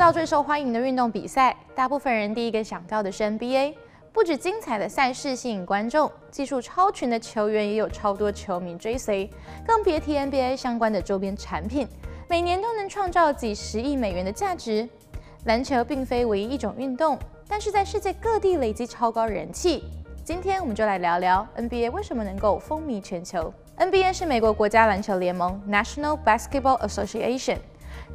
到最受欢迎的运动比赛，大部分人第一个想到的是 NBA。不止精彩的赛事吸引观众，技术超群的球员也有超多球迷追随，更别提 NBA 相关的周边产品，每年都能创造几十亿美元的价值。篮球并非唯一一种运动，但是在世界各地累积超高人气。今天我们就来聊聊 NBA 为什么能够风靡全球。NBA 是美国国家篮球联盟 （National Basketball Association）。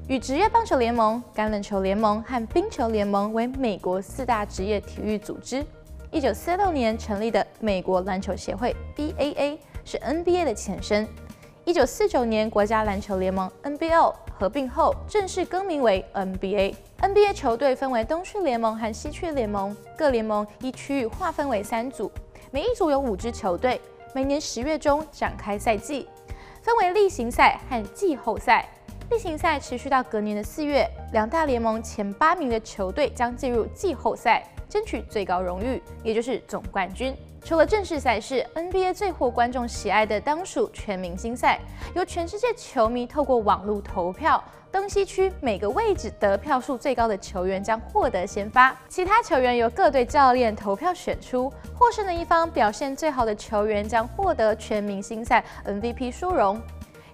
与职业棒球联盟、橄榄球联盟和冰球联盟为美国四大职业体育组织。一九四六年成立的美国篮球协会 （BAA） 是 NBA 的前身。一九四九年国家篮球联盟 （NBL） 合并后，正式更名为 NBA。NBA 球队分为东区联盟和西区联盟，各联盟依区域划分为三组，每一组有五支球队。每年十月中展开赛季，分为例行赛和季后赛。例行赛持续到隔年的四月，两大联盟前八名的球队将进入季后赛，争取最高荣誉，也就是总冠军。除了正式赛事，NBA 最获观众喜爱的当属全明星赛，由全世界球迷透过网络投票，东西区每个位置得票数最高的球员将获得先发，其他球员由各队教练投票选出，获胜的一方表现最好的球员将获得全明星赛 MVP 殊荣。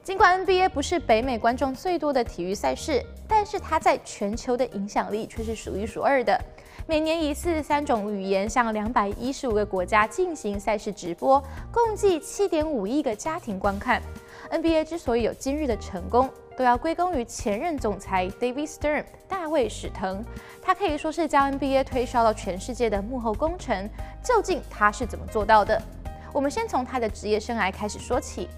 尽管 NBA 不是北美观众最多的体育赛事，但是它在全球的影响力却是数一数二的。每年以四十三种语言向两百一十五个国家进行赛事直播，共计七点五亿个家庭观看。NBA 之所以有今日的成功，都要归功于前任总裁 David Stern 大卫史腾。他可以说是将 NBA 推销到全世界的幕后功臣。究竟他是怎么做到的？我们先从他的职业生涯开始说起。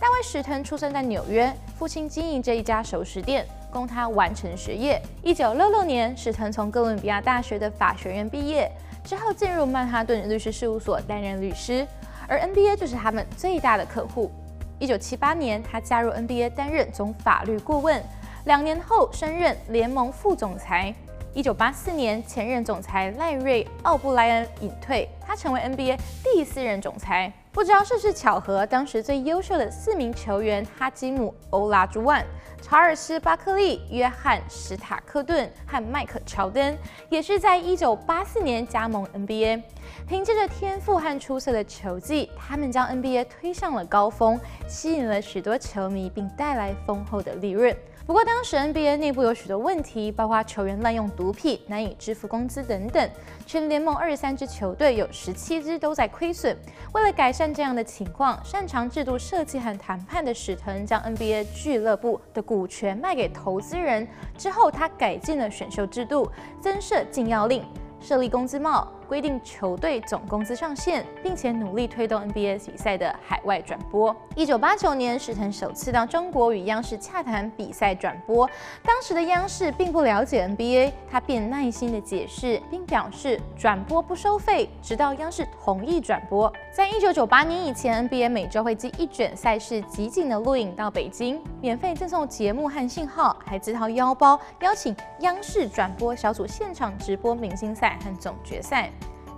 大卫史腾出生在纽约，父亲经营着一家熟食店，供他完成学业。一九六六年，史腾从哥伦比亚大学的法学院毕业，之后进入曼哈顿律师事务所担任律师，而 NBA 就是他们最大的客户。一九七八年，他加入 NBA 担任总法律顾问，两年后升任联盟副总裁。一九八四年，前任总裁赖瑞·奥布莱恩隐退，他成为 NBA 第四任总裁。不知道是不是巧合，当时最优秀的四名球员哈基姆、欧拉朱万、查尔斯·巴克利、约翰·史塔克顿和迈克·乔丹，也是在一九八四年加盟 NBA。凭借着天赋和出色的球技，他们将 NBA 推上了高峰，吸引了许多球迷，并带来丰厚的利润。不过，当时 NBA 内部有许多问题，包括球员滥用毒品、难以支付工资等等。全联盟二十三支球队有十七支都在亏损。为了改善这样的情况，擅长制度设计和谈判的史腾将 NBA 俱乐部的股权卖给投资人。之后，他改进了选秀制度，增设禁药令。设立工资帽，规定球队总工资上限，并且努力推动 NBA 比赛的海外转播。一九八九年，史腾首次到中国与央视洽谈比赛转播，当时的央视并不了解 NBA，他便耐心地解释，并表示转播不收费，直到央视同意转播。在一九九八年以前，NBA 每周会寄一卷赛事集锦的录影到北京，免费赠送节目和信号，还自掏腰包邀请央视转播小组现场直播明星赛。和总决赛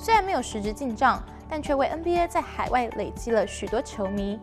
虽然没有实质进账，但却为 NBA 在海外累积了许多球迷。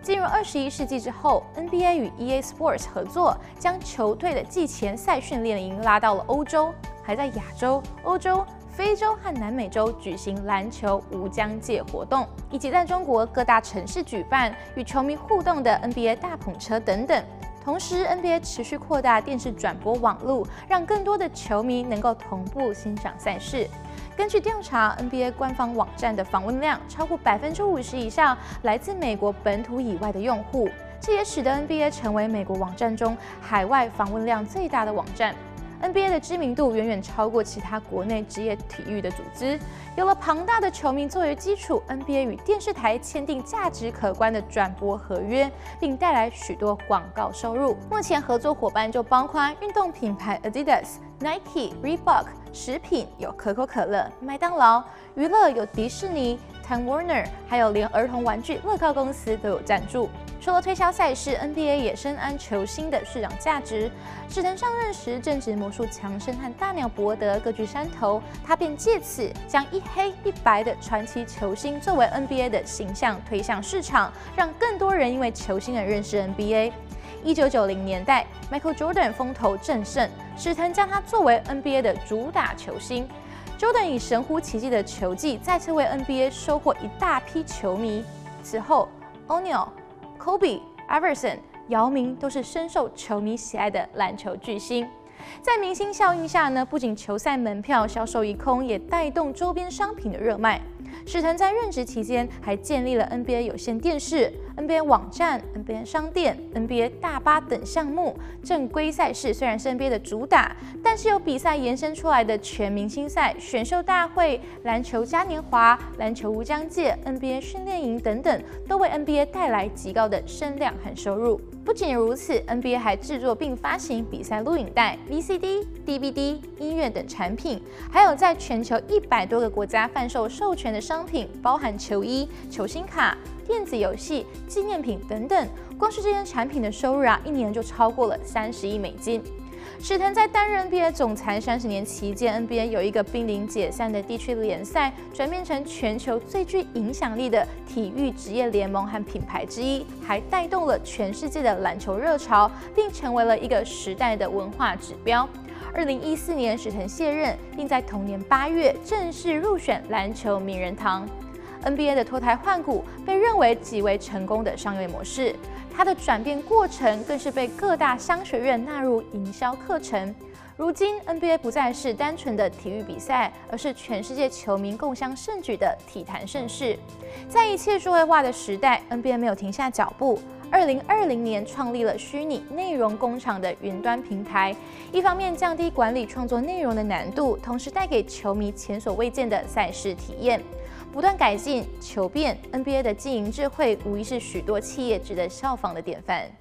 进入二十一世纪之后，NBA 与 EA Sports 合作，将球队的季前赛训练营拉到了欧洲，还在亚洲、欧洲、非洲和南美洲举行篮球无疆界活动，以及在中国各大城市举办与球迷互动的 NBA 大篷车等等。同时，NBA 持续扩大电视转播网络，让更多的球迷能够同步欣赏赛事。根据调查，NBA 官方网站的访问量超过百分之五十以上来自美国本土以外的用户，这也使得 NBA 成为美国网站中海外访问量最大的网站。NBA 的知名度远远超过其他国内职业体育的组织。有了庞大的球迷作为基础，NBA 与电视台签订价值可观的转播合约，并带来许多广告收入。目前合作伙伴就包括运动品牌 Adidas、Nike、Reebok，食品有可口可乐、麦当劳，娱乐有迪士尼、Time Warner，还有连儿童玩具乐高公司都有赞助。除了推销赛事，NBA 也深谙球星的市场价值。史腾上任时正值魔术强生和大鸟伯德各据山头，他便借此将一黑一白的传奇球星作为 NBA 的形象推向市场，让更多人因为球星而认识 NBA。一九九零年代，Michael Jordan 风头正盛，史腾将他作为 NBA 的主打球星。Jordan 以神乎其技的球技，再次为 NBA 收获一大批球迷。此后，O'Neal、Kobe、Everson、姚明都是深受球迷喜爱的篮球巨星。在明星效应下呢，不仅球赛门票销售一空，也带动周边商品的热卖。史腾在任职期间，还建立了 NBA 有线电视、NBA 网站、NBA 商店、NBA 大巴等项目。正规赛事虽然是 NBA 的主打，但是由比赛延伸出来的全明星赛、选秀大会、篮球嘉年华、篮球无疆界、NBA 训练营等等，都为 NBA 带来极高的声量和收入。不仅如此，NBA 还制作并发行比赛录影带、VCD、DVD、音乐等产品，还有在全球一百多个国家贩售授权的商品，包含球衣、球星卡、电子游戏、纪念品等等。光是这些产品的收入啊，一年就超过了三十亿美金。史腾在担任 NBA 总裁三十年期间，NBA 有一个濒临解散的地区联赛，转变成全球最具影响力的体育职业联盟和品牌之一，还带动了全世界的篮球热潮，并成为了一个时代的文化指标。二零一四年，史腾卸任，并在同年八月正式入选篮球名人堂。NBA 的脱胎换骨被认为极为成功的商业模式，它的转变过程更是被各大商学院纳入营销课程。如今，NBA 不再是单纯的体育比赛，而是全世界球迷共襄盛举的体坛盛事。在一切数位化的时代，NBA 没有停下脚步。二零二零年，创立了虚拟内容工厂的云端平台，一方面降低管理创作内容的难度，同时带给球迷前所未见的赛事体验。不断改进、求变，NBA 的经营智慧无疑是许多企业值得效仿的典范。